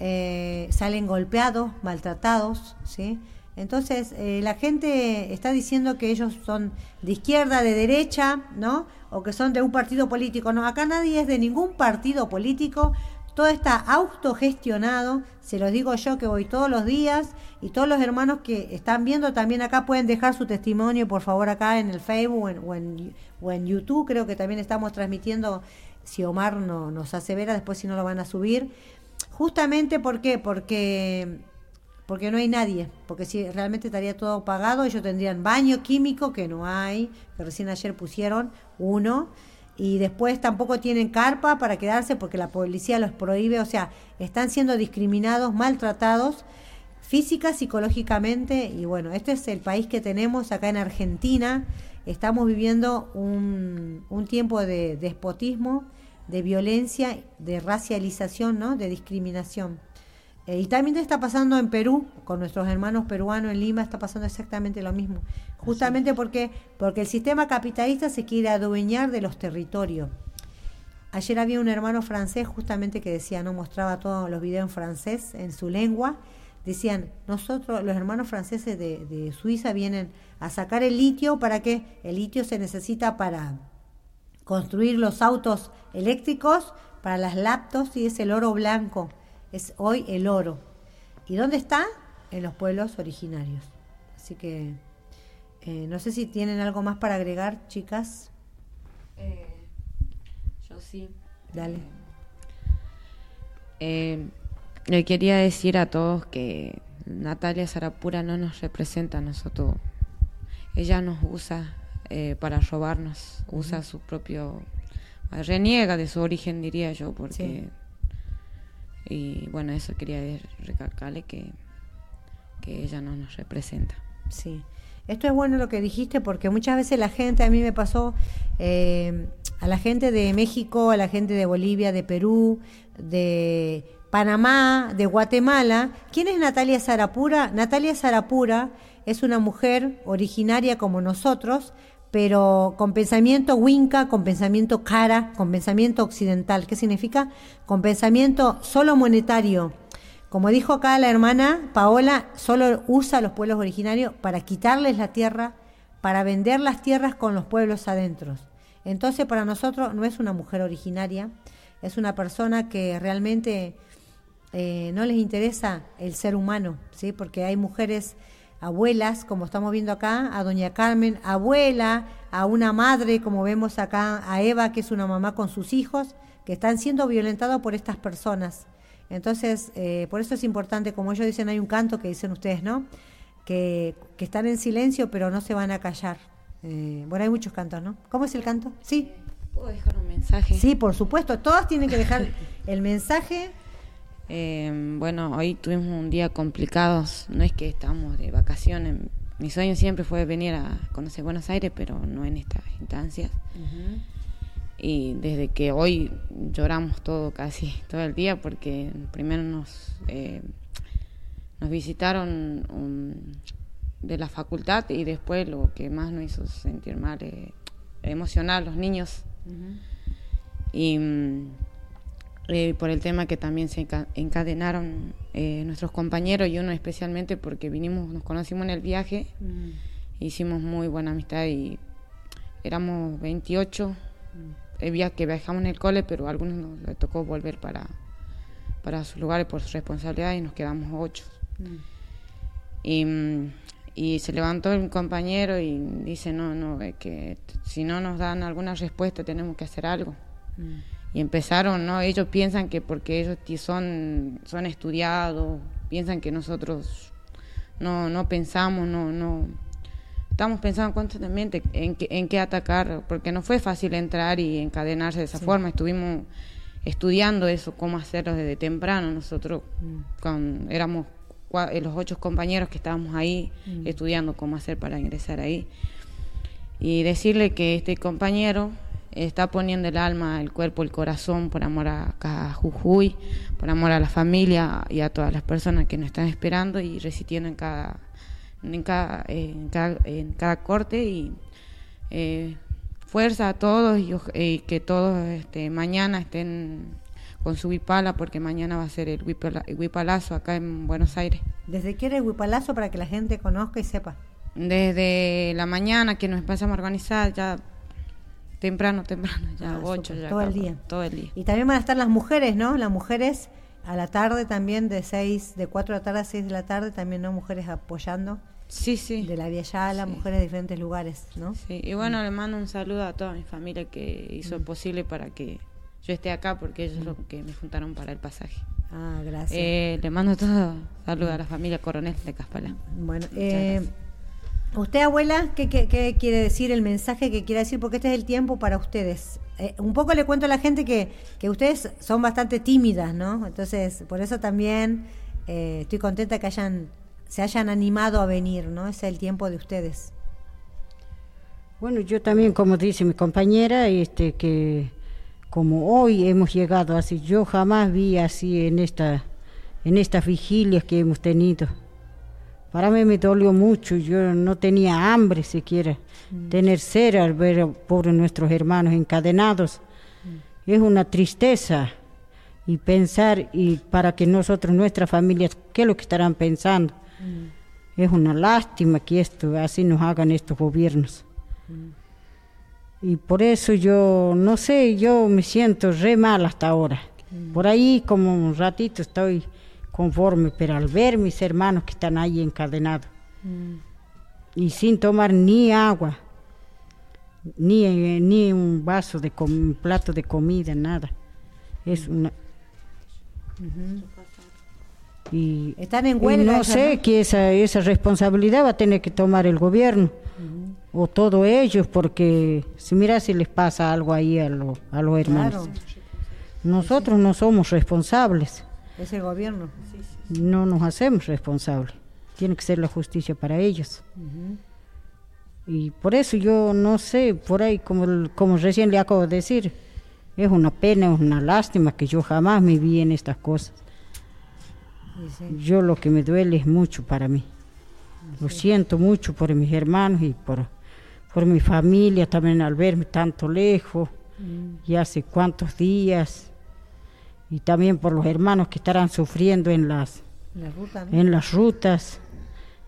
eh, salen golpeados, maltratados, ¿sí? Entonces, eh, la gente está diciendo que ellos son de izquierda, de derecha, ¿no? O que son de un partido político. No, acá nadie es de ningún partido político. Todo está autogestionado. Se los digo yo que voy todos los días. Y todos los hermanos que están viendo también acá pueden dejar su testimonio, por favor, acá en el Facebook o en, YouTube. Creo que también estamos transmitiendo, si Omar no, nos asevera, después si no lo van a subir. Justamente, ¿por qué? Porque porque no hay nadie, porque si realmente estaría todo pagado, ellos tendrían baño químico, que no hay, que recién ayer pusieron uno, y después tampoco tienen carpa para quedarse porque la policía los prohíbe, o sea, están siendo discriminados, maltratados física, psicológicamente, y bueno, este es el país que tenemos acá en Argentina, estamos viviendo un, un tiempo de despotismo, de violencia, de racialización, ¿no? de discriminación. Eh, y también está pasando en Perú, con nuestros hermanos peruanos en Lima, está pasando exactamente lo mismo. Justamente porque, porque el sistema capitalista se quiere adueñar de los territorios. Ayer había un hermano francés justamente que decía, no mostraba todos los videos en francés, en su lengua. Decían, nosotros, los hermanos franceses de, de Suiza, vienen a sacar el litio para que el litio se necesita para construir los autos eléctricos, para las laptops y es el oro blanco es hoy el oro. ¿Y dónde está? En los pueblos originarios. Así que eh, no sé si tienen algo más para agregar, chicas. Eh, yo sí. Dale. Eh, le quería decir a todos que Natalia Sarapura no nos representa a nosotros. Ella nos usa para robarnos, usa su propio... reniega de su origen, diría yo, porque Y bueno, eso quería recalcarle que, que ella no nos representa. Sí. Esto es bueno lo que dijiste porque muchas veces la gente, a mí me pasó, eh, a la gente de México, a la gente de Bolivia, de Perú, de Panamá, de Guatemala. ¿Quién es Natalia Zarapura? Natalia Zarapura es una mujer originaria como nosotros, pero con pensamiento winca, con pensamiento cara, con pensamiento occidental. ¿Qué significa? Con pensamiento solo monetario como dijo acá la hermana Paola, solo usa a los pueblos originarios para quitarles la tierra, para vender las tierras con los pueblos adentro. Entonces para nosotros no es una mujer originaria, es una persona que realmente eh, no les interesa el ser humano, ¿sí? porque hay mujeres abuelas, como estamos viendo acá, a doña Carmen, abuela, a una madre, como vemos acá, a Eva, que es una mamá con sus hijos, que están siendo violentados por estas personas. Entonces, eh, por eso es importante, como ellos dicen, hay un canto que dicen ustedes, ¿no? Que, están en silencio, pero no se van a callar. Eh, bueno, hay muchos cantos, ¿no? ¿Cómo es el canto? Sí. ¿Puedo dejar un mensaje? Sí, por supuesto. Todas tienen que dejar el mensaje. Eh, bueno, hoy tuvimos un día complicado. No es que estamos de vacaciones. Mi sueño siempre fue venir a conocer Buenos Aires, pero no en estas instancias y desde que hoy lloramos todo casi todo el día porque primero nos eh, nos visitaron de la facultad y después lo que más nos hizo sentir mal eh, emocional los niños y mm, eh, por el tema que también se encadenaron nuestros compañeros y uno especialmente porque vinimos nos conocimos en el viaje hicimos muy buena amistad y éramos 28 el que viajamos en el cole, pero a algunos nos le tocó volver para, para sus lugares por su responsabilidad y nos quedamos ocho. Mm. Y, y, se levantó el compañero y dice, no, no, que si no nos dan alguna respuesta tenemos que hacer algo. Y empezaron, ¿no? Ellos piensan que porque ellos son, son estudiados, piensan que nosotros no, no pensamos, no, no, estamos pensando constantemente en, qué, en qué atacar, porque no fue fácil entrar y encadenarse de esa forma. Estuvimos estudiando eso, cómo hacerlo desde temprano. Nosotros mm. con, éramos eh, los ocho compañeros que estábamos ahí mm. estudiando cómo hacer para ingresar ahí. Y decirle que este compañero está poniendo el alma, el cuerpo, el corazón por amor a, a Jujuy, por amor a la familia y a todas las personas que nos están esperando y resistiendo en cada en cada, en cada, corte y eh, fuerza a todos y, que todos este, mañana estén con su huipala porque mañana va a ser el huipalazo acá en Buenos Aires. ¿Desde qué era el huipalazo para que la gente conozca y sepa? Desde la mañana que nos empezamos a organizar ya temprano, temprano, ya ah, ya. Todo el día. Todo el día. Y también van a estar las mujeres, ¿no? Las mujeres a la tarde también de seis, de 4 de la tarde a 6 de la tarde también, ¿no? Mujeres apoyando. Sí, sí. De la Vía las mujeres de diferentes lugares, ¿no? Sí, y bueno, le mando un saludo a toda mi familia que hizo mm. posible para que yo esté acá porque ellos son los que me juntaron para el pasaje. Ah, gracias. Eh, le mando todo saludo a la familia Coronel de Caspalá. Bueno, eh, usted, abuela, ¿qué, quiere decir el mensaje que quiere decir? Porque este es el tiempo para ustedes. Eh, un poco le cuento a la gente que, ustedes son bastante tímidas, ¿no? Entonces, por eso también estoy contenta que hayan se hayan animado a venir, ¿no? Es el tiempo de ustedes. Bueno, yo también, como dice mi compañera, este que como hoy hemos llegado así, yo jamás vi así en esta en estas vigilias que hemos tenido. Para mí me dolió mucho, yo no tenía hambre siquiera. Mm. Tener cera al ver por nuestros hermanos encadenados mm. es una tristeza y pensar y para que nosotros, nuestras familias, ¿qué es lo que estarán pensando? Mm. Es una lástima que esto así nos hagan estos gobiernos. Y por eso yo, no sé, yo me siento re mal hasta ahora. Por ahí como un ratito estoy conforme, pero al ver mis hermanos que están ahí encadenados y sin tomar ni agua, ni, ni un vaso de un plato de comida, nada. Es una... Y, Están en huelga. no sé que esa, esa responsabilidad va a tener que tomar el gobierno o todos ellos, porque si mira si les pasa algo ahí a, a los hermanos. Nosotros no somos responsables. Es el gobierno. No nos hacemos responsables. Tiene que ser la justicia para ellos. Y por eso yo no sé, por ahí, como, como recién le acabo de decir, es una pena, es una lástima que yo jamás me vi en estas cosas. Yo lo que me duele es mucho para mí. Lo siento mucho por mis hermanos y por, por mi familia también al verme tanto lejos y hace cuántos días. Y también por los hermanos que estarán sufriendo en las, en las rutas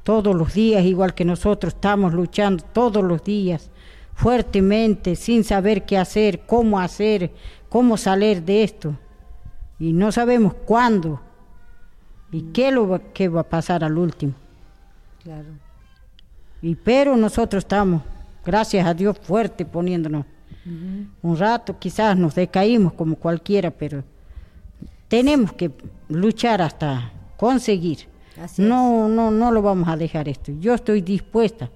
todos los días, igual que nosotros estamos luchando todos los días, fuertemente, sin saber qué hacer, cómo hacer, cómo salir de esto. Y no sabemos cuándo y qué, lo, qué va a pasar al último. Claro. Y pero nosotros estamos, gracias a Dios, fuerte poniéndonos. Un rato quizás nos decaímos como cualquiera, pero tenemos que luchar hasta conseguir. no, no, no lo vamos a dejar esto. Yo estoy dispuesta,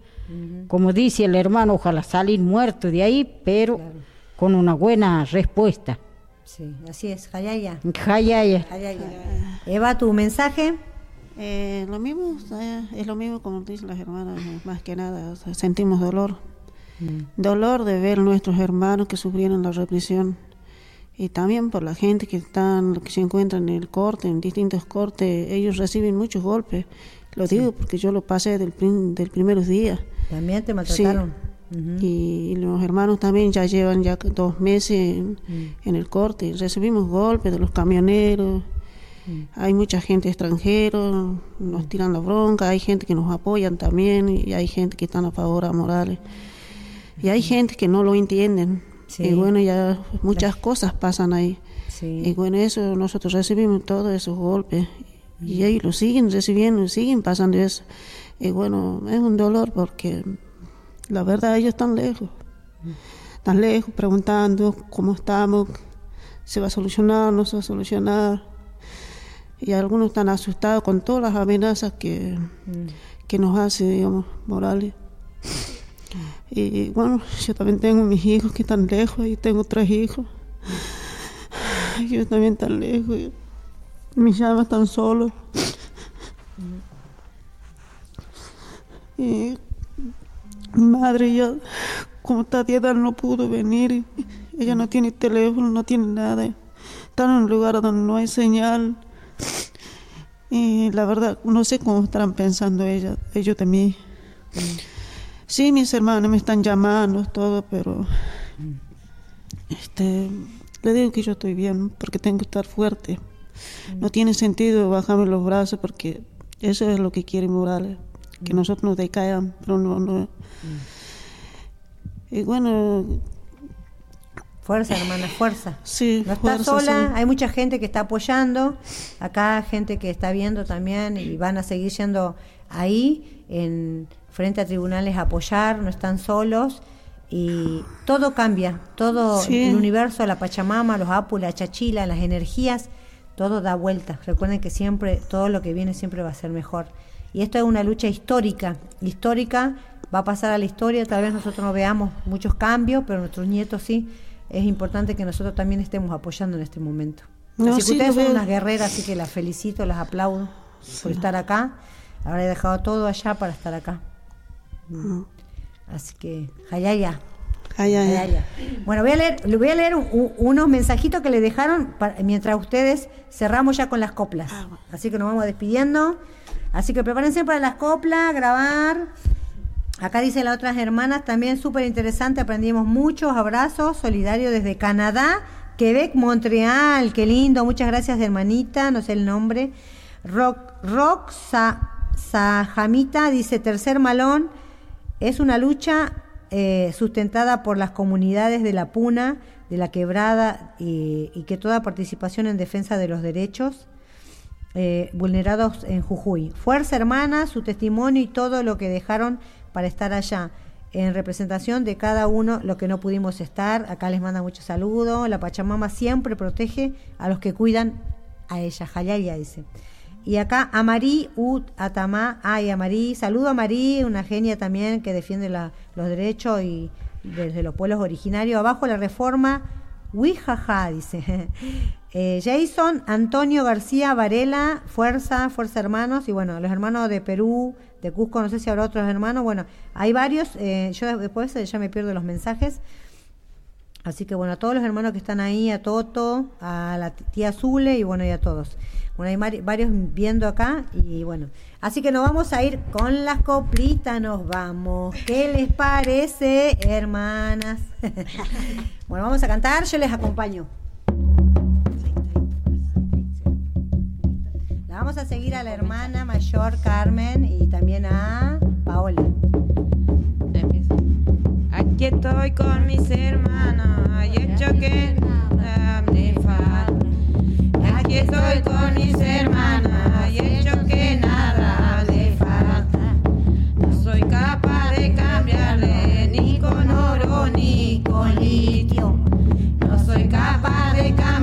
como dice el hermano, ojalá salir muerto de ahí, pero con una buena respuesta. Sí, así es, Jayaya. Jayaya. Eva, tu mensaje. Eh, lo mismo, es lo mismo como dicen las hermanas, más que nada, sentimos dolor. Mm. Dolor de ver nuestros hermanos que sufrieron la represión y también por la gente que están que se encuentran en el corte, en distintos cortes, ellos reciben muchos golpes. Lo digo porque yo lo pasé del, del primeros días. También te maltrataron. y, los hermanos también ya llevan ya dos meses en, mm. en el corte. Recibimos golpes de los camioneros, hay mucha gente extranjera, nos tiran la bronca, hay gente que nos apoyan también y hay gente que están a favor a Morales. Y hay gente que no lo entienden. Y bueno, ya muchas cosas pasan ahí. Y bueno, eso nosotros recibimos todos esos golpes. Y ellos lo siguen recibiendo, siguen pasando eso. Y bueno, es un dolor porque la verdad ellos están lejos. Están lejos preguntando cómo estamos, se va a solucionar, no se va a solucionar y algunos están asustados con todas las amenazas que, mm. que nos hace, digamos, Morales. Y bueno, yo también tengo mis hijos que están lejos y tengo tres hijos. Ellos también están lejos. Mis llamas están solos. Y mi madre ya, como está dieta, no pudo venir. Ella no tiene teléfono, no tiene nada. Está en un lugar donde no hay señal. Y la verdad, no sé cómo estarán pensando ella, ellos de mí. Sí, mis hermanos me están llamando, todo, pero este, le digo que yo estoy bien, porque tengo que estar fuerte. No tiene sentido bajarme los brazos, porque eso es lo que quiere Morales, que nosotros nos decaigan, pero no, no. Y bueno, Fuerza, hermana, fuerza. Sí, no está sola, hay mucha gente que está apoyando, acá gente que está viendo también y van a seguir yendo ahí en frente a tribunales a apoyar, no están solos y todo cambia, todo el universo, la Pachamama, los Apu, la Chachila, las energías, todo da vuelta. Recuerden que siempre todo lo que viene siempre va a ser mejor. Y esto es una lucha histórica, histórica, va a pasar a la historia, tal vez nosotros no veamos muchos cambios, pero nuestros nietos sí es importante que nosotros también estemos apoyando en este momento. así que ustedes son unas guerreras, así que las felicito, las aplaudo por estar acá. Habré dejado todo allá para estar acá. Así que, Hayaya. Hayaya. Bueno, voy a leer, le voy a leer unos mensajitos que le dejaron mientras ustedes cerramos ya con las coplas. Ah, así que nos vamos despidiendo. Así que prepárense para las coplas, grabar. Acá dice las otras hermanas, también súper interesante, aprendimos muchos abrazos, solidario desde Canadá, Quebec, Montreal, qué lindo, muchas gracias hermanita, no sé el nombre. Rock, Rock Sajamita dice, tercer malón, es una lucha eh, sustentada por las comunidades de la Puna, de la Quebrada y, que toda participación en defensa de los derechos eh, vulnerados en Jujuy. Fuerza hermana, su testimonio y todo lo que dejaron para estar allá en representación de cada uno lo que no pudimos estar. Acá les manda muchos saludos. La Pachamama siempre protege a los que cuidan a ella. Jayaya dice. Y acá Amarí Ut Atamá. Ay, Amarí. Saludo a Marí, una genia también que defiende los derechos y desde los pueblos originarios. Abajo la reforma Wijaja, dice. Eh, Jason, Antonio García Varela, Fuerza, Fuerza Hermanos, y bueno, los hermanos de Perú, de Cusco, no sé si habrá otros hermanos, bueno, hay varios, eh, yo después ya me pierdo los mensajes. Así que bueno, a todos los hermanos que están ahí, a Toto, a la tía Zule y bueno, y a todos. Bueno, hay varios viendo acá y bueno. Así que nos vamos a ir con las coplitas, nos vamos. ¿Qué les parece, hermanas? bueno, vamos a cantar, yo les acompaño. vamos a seguir a la hermana mayor Carmen y también a Paola. Aquí estoy con mis hermanas y hecho que nada me falta. Aquí estoy con mis hermanas y hecho que nada le falta. No soy capaz de cambiarle ni con oro ni con litio. No soy capaz de cambiarle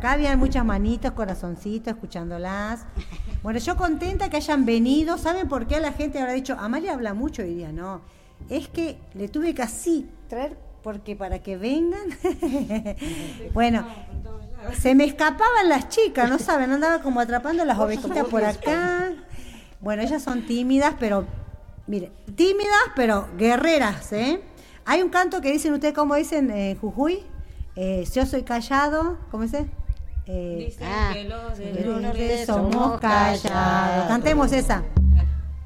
Acá habían muchas manitos, corazoncitos, escuchándolas. Bueno, yo contenta que hayan venido. ¿Saben por qué la gente habrá dicho, Amalia habla mucho hoy día? No, es que le tuve que así traer, porque para que vengan. bueno, se me escapaban las chicas, ¿no saben? Andaba como atrapando las ovejitas por acá. Bueno, ellas son tímidas, pero, mire, tímidas, pero guerreras, ¿eh? Hay un canto que dicen ustedes, ¿cómo dicen en Jujuy? Eh, yo soy callado, ¿cómo dice? Eh, Dicen Ah, que los del norte norte somos callados. Cantemos esa.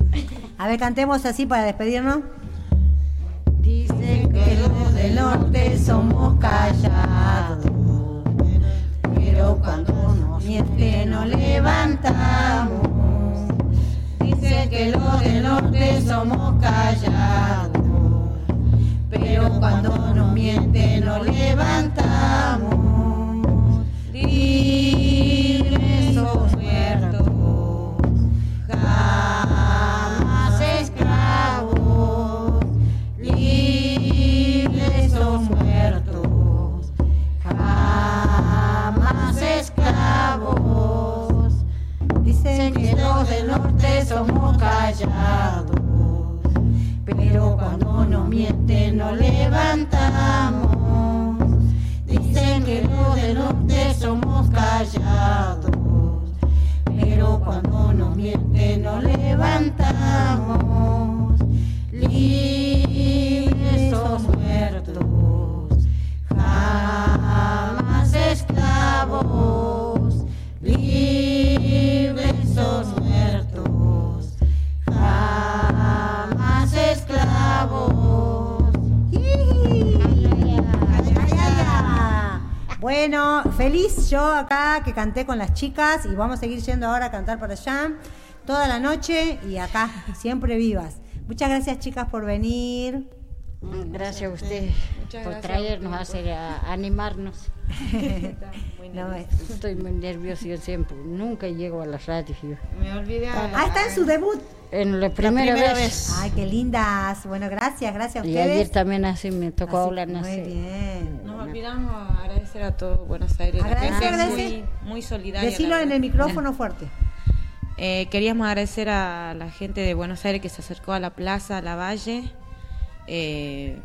A ver, cantemos así para despedirnos. Dicen que los del norte somos callados, pero cuando nos mienten nos levantamos. Dicen que los del norte somos callados, pero cuando nos mienten nos levantamos. Jamás esclavos. Dicen que los del norte somos callados, pero cuando nos mienten nos levantamos. Dicen que los del norte callados, pero cuando nos mienten nos levantamos. Bueno, feliz yo acá que canté con las chicas y vamos a seguir yendo ahora a cantar para allá toda la noche y acá, siempre vivas. Muchas gracias chicas por venir. Gracias a usted por traernos a, hacer, a animarnos. No. Estoy muy nervioso yo siempre. Nunca llego a la radio. yo. Me olvidé. Ah, está en su debut. En la primera, primera vez. Ay, qué lindas. Bueno, gracias, gracias a Y ustedes. ayer también así me tocó Así- hablar. Muy bien. Nos olvidamos agradecer a todo Buenos Aires. La Agradecer, gente muy, muy solidaria. Decilo la en el micrófono fuerte. Eh, queríamos agradecer a la gente de Buenos Aires que se acercó a la plaza, a la valle. Eh,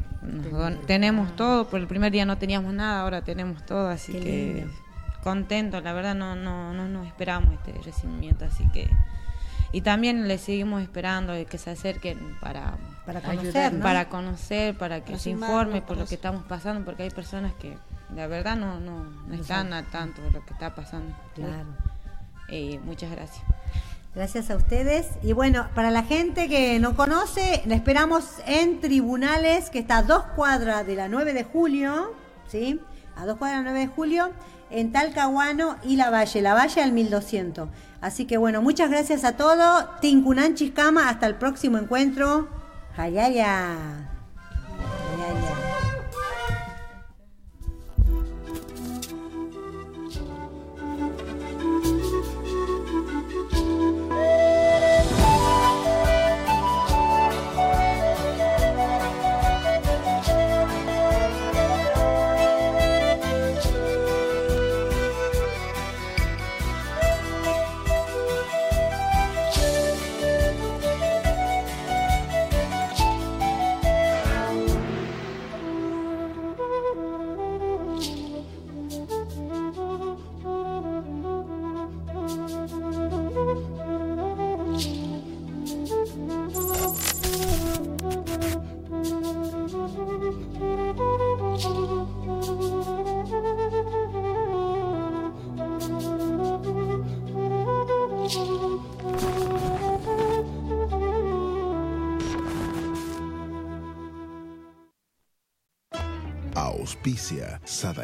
tenemos todo, por el primer día no teníamos nada, ahora tenemos todo, así que contentos, la verdad no, no, no nos esperamos este recibimiento, así que y también le seguimos esperando que se acerquen para para conocer, para conocer, para que se informe por lo que estamos pasando, porque hay personas que la verdad no, no, están al tanto de lo que está pasando. Claro. Eh, muchas gracias. Gracias a ustedes. Y bueno, para la gente que no conoce, le esperamos en Tribunales, que está a dos cuadras de la 9 de julio, ¿sí? A dos cuadras de la 9 de julio, en Talcahuano y La Valle, La Valle al 1200. Así que bueno, muchas gracias a todos. Tincunan Chiscama, hasta el próximo encuentro. Hayaya. Hayaya.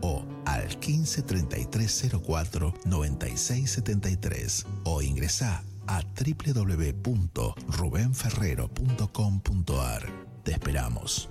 o al 15 33 04 96 73 o ingresa a www.rubenferrero.com.ar. Te esperamos.